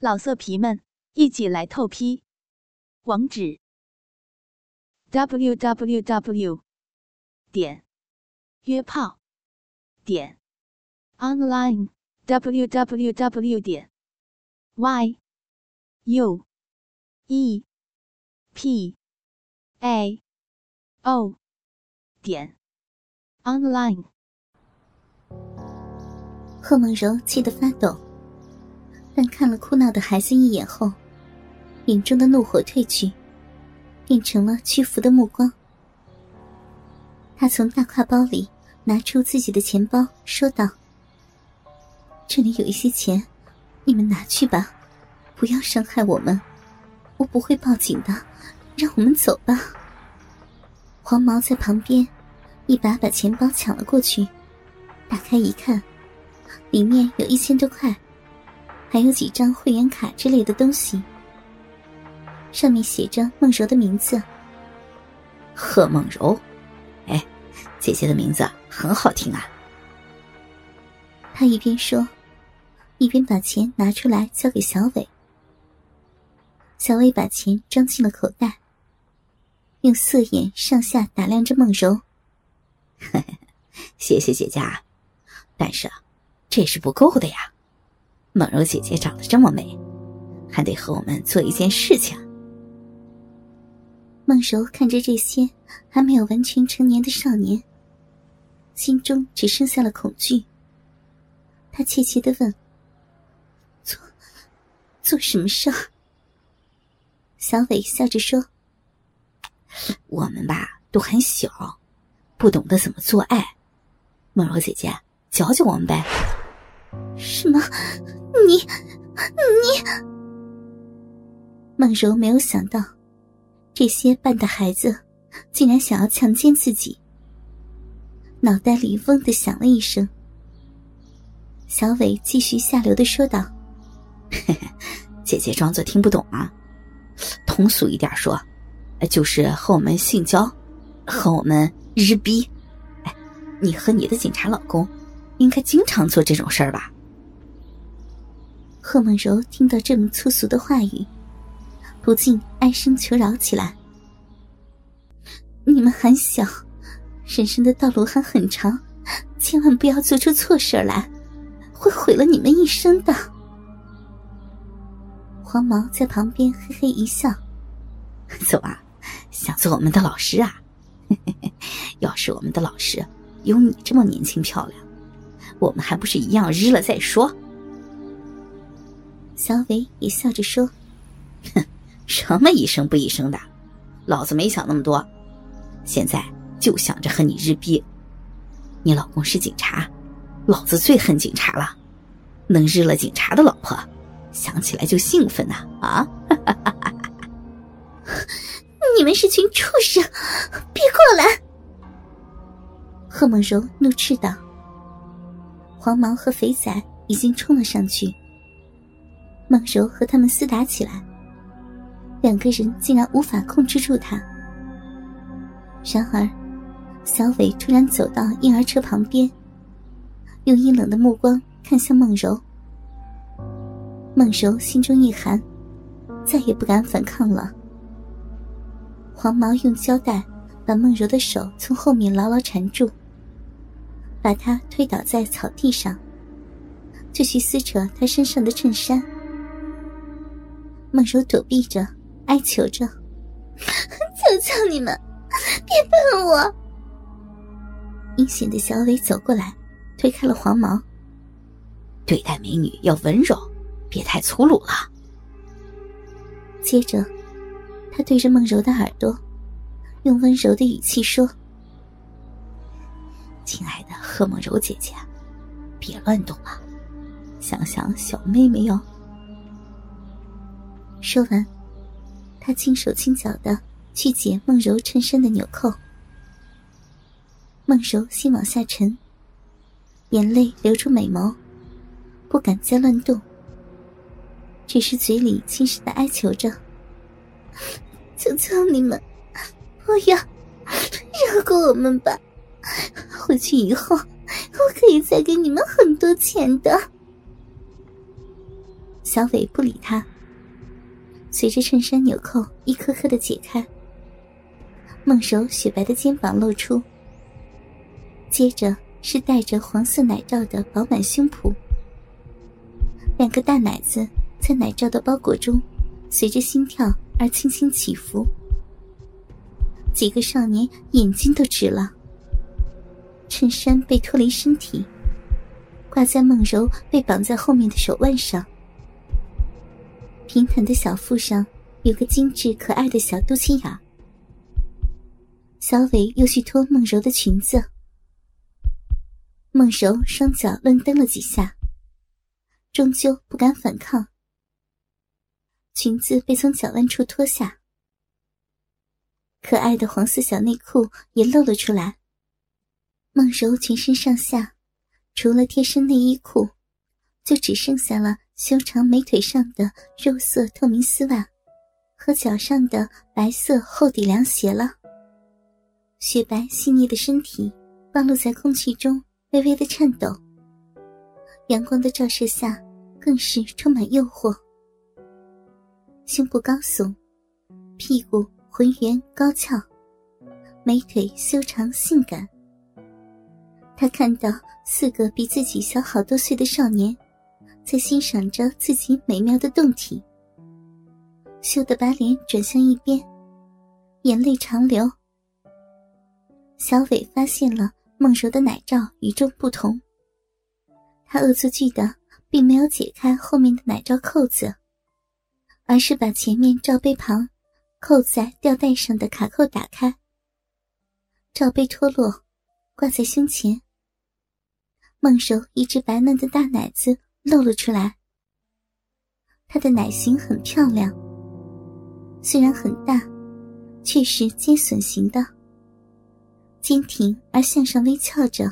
老色皮们，一起来透批！网址：w w w 点约炮点 online w w w 点 y u e p a o 点 online。贺梦柔气得发抖。但看了哭闹的孩子一眼后，眼中的怒火褪去，变成了屈服的目光。他从大挎包里拿出自己的钱包，说道：“这里有一些钱，你们拿去吧，不要伤害我们。我不会报警的，让我们走吧。”黄毛在旁边一把把钱包抢了过去，打开一看，里面有一千多块。还有几张会员卡之类的东西，上面写着梦柔的名字。贺梦柔，哎，姐姐的名字很好听啊。他一边说，一边把钱拿出来交给小伟。小伟把钱装进了口袋，用色眼上下打量着梦柔。谢谢姐姐，但是这是不够的呀。梦柔姐姐长得这么美，还得和我们做一件事情。梦柔看着这些还没有完全成年的少年，心中只剩下了恐惧。她怯怯的问：“做做什么事？”小伟笑着说：“我们吧都很小，不懂得怎么做爱。梦柔姐姐教教我们呗。”什么？你你？孟柔没有想到，这些半大孩子竟然想要强奸自己，脑袋里嗡的响了一声。小伟继续下流的说道：“姐姐装作听不懂啊，通俗一点说，就是和我们性交，和我们日逼。哎，你和你的警察老公。”应该经常做这种事儿吧？贺梦柔听到这么粗俗的话语，不禁哀声求饶起来：“你们还小，人生的道路还很长，千万不要做出错事来，会毁了你们一生的。”黄毛在旁边嘿嘿一笑：“走啊，想做我们的老师啊？要是我们的老师有你这么年轻漂亮。”我们还不是一样日了再说。小伟也笑着说：“哼，什么一生不一生的，老子没想那么多，现在就想着和你日逼。你老公是警察，老子最恨警察了，能日了警察的老婆，想起来就兴奋呐！啊，你们是群畜生，别过来！”贺梦柔怒斥道。黄毛和肥仔已经冲了上去，孟柔和他们厮打起来，两个人竟然无法控制住他。然而，小伟突然走到婴儿车旁边，用阴冷的目光看向孟柔。孟柔心中一寒，再也不敢反抗了。黄毛用胶带把孟柔的手从后面牢牢缠住。把她推倒在草地上，就去撕扯她身上的衬衫。孟柔躲避着，哀求着：“求求你们，别碰我！”阴险的小伟走过来，推开了黄毛。对待美女要温柔，别太粗鲁了。接着，他对着梦柔的耳朵，用温柔的语气说。亲爱的贺梦柔姐姐，别乱动了，想想小妹妹哟。说完，他轻手轻脚的去解梦柔衬衫的纽扣。梦柔心往下沉，眼泪流出美眸，不敢再乱动，只是嘴里轻声的哀求着：“求求你们，不要饶过我们吧！”回去以后，我可以再给你们很多钱的。小伟不理他。随着衬衫纽扣一颗颗的解开，梦柔雪白的肩膀露出，接着是带着黄色奶罩的饱满胸脯，两个大奶子在奶罩的包裹中，随着心跳而轻轻起伏。几个少年眼睛都直了。衬衫被脱离身体，挂在梦柔被绑在后面的手腕上。平坦的小腹上有个精致可爱的小肚脐眼。小伟又去脱梦柔的裙子，梦柔双脚乱蹬了几下，终究不敢反抗。裙子被从脚腕处脱下，可爱的黄色小内裤也露了出来。梦柔全身上下，除了贴身内衣裤，就只剩下了修长美腿上的肉色透明丝袜，和脚上的白色厚底凉鞋了。雪白细腻的身体暴露在空气中，微微的颤抖。阳光的照射下，更是充满诱惑。胸部高耸，屁股浑圆高翘，美腿修长性感。他看到四个比自己小好多岁的少年，在欣赏着自己美妙的胴体，羞得把脸转向一边，眼泪长流。小伟发现了梦柔的奶罩与众不同，他恶作剧的并没有解开后面的奶罩扣子，而是把前面罩杯旁扣在吊带上的卡扣打开，罩杯脱落，挂在胸前。梦柔一只白嫩的大奶子露了出来，她的奶型很漂亮，虽然很大，却是尖笋型的，坚挺而向上微翘着，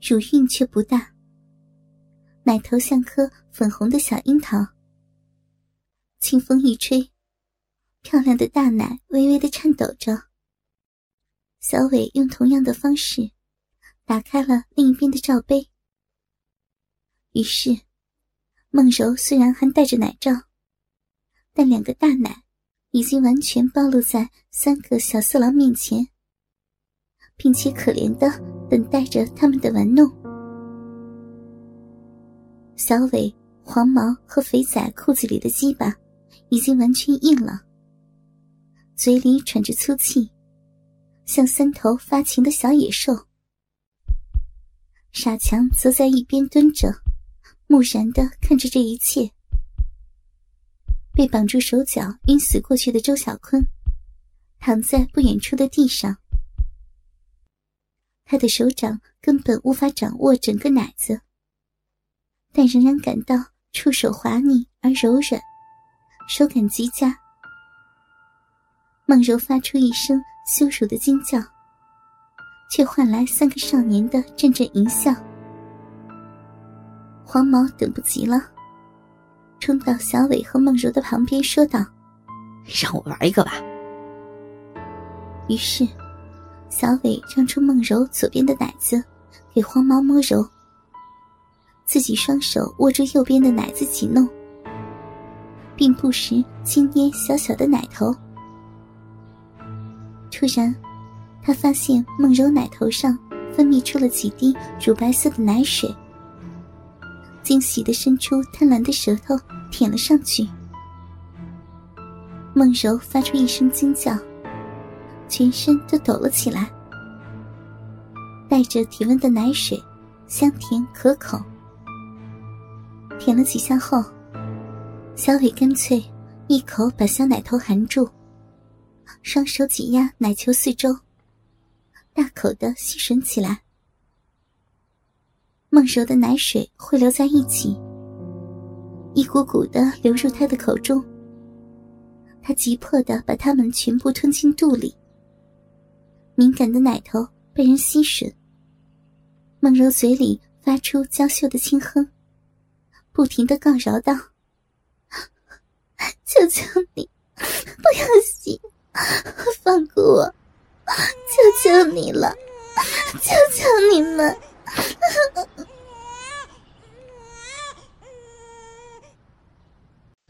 乳晕却不大，奶头像颗粉红的小樱桃。清风一吹，漂亮的大奶微微的颤抖着。小伟用同样的方式。打开了另一边的罩杯，于是梦柔虽然还戴着奶罩，但两个大奶已经完全暴露在三个小色狼面前，并且可怜的等待着他们的玩弄。小伟、黄毛和肥仔裤子里的鸡巴已经完全硬了，嘴里喘着粗气，像三头发情的小野兽。傻强则在一边蹲着，木然的看着这一切。被绑住手脚、晕死过去的周小坤，躺在不远处的地上。他的手掌根本无法掌握整个奶子，但仍然感到触手滑腻而柔软，手感极佳。梦柔发出一声羞辱的惊叫。却换来三个少年的阵阵淫笑。黄毛等不及了，冲到小伟和梦柔的旁边说道：“让我玩一个吧。”于是，小伟让出梦柔左边的奶子给黄毛摸揉，自己双手握住右边的奶子挤弄，并不时轻捏小小的奶头。突然。他发现梦柔奶头上分泌出了几滴乳白色的奶水，惊喜的伸出贪婪的舌头舔了上去。梦柔发出一声惊叫，全身都抖了起来。带着体温的奶水，香甜可口。舔了几下后，小伟干脆一口把小奶头含住，双手挤压奶球四周。大口的吸吮起来，梦柔的奶水汇流在一起，一股股的流入他的口中。他急迫的把它们全部吞进肚里。敏感的奶头被人吸吮，梦柔嘴里发出娇羞的轻哼，不停的告饶道：“求求你，不要吸，放过我。”求求你了，求求你们！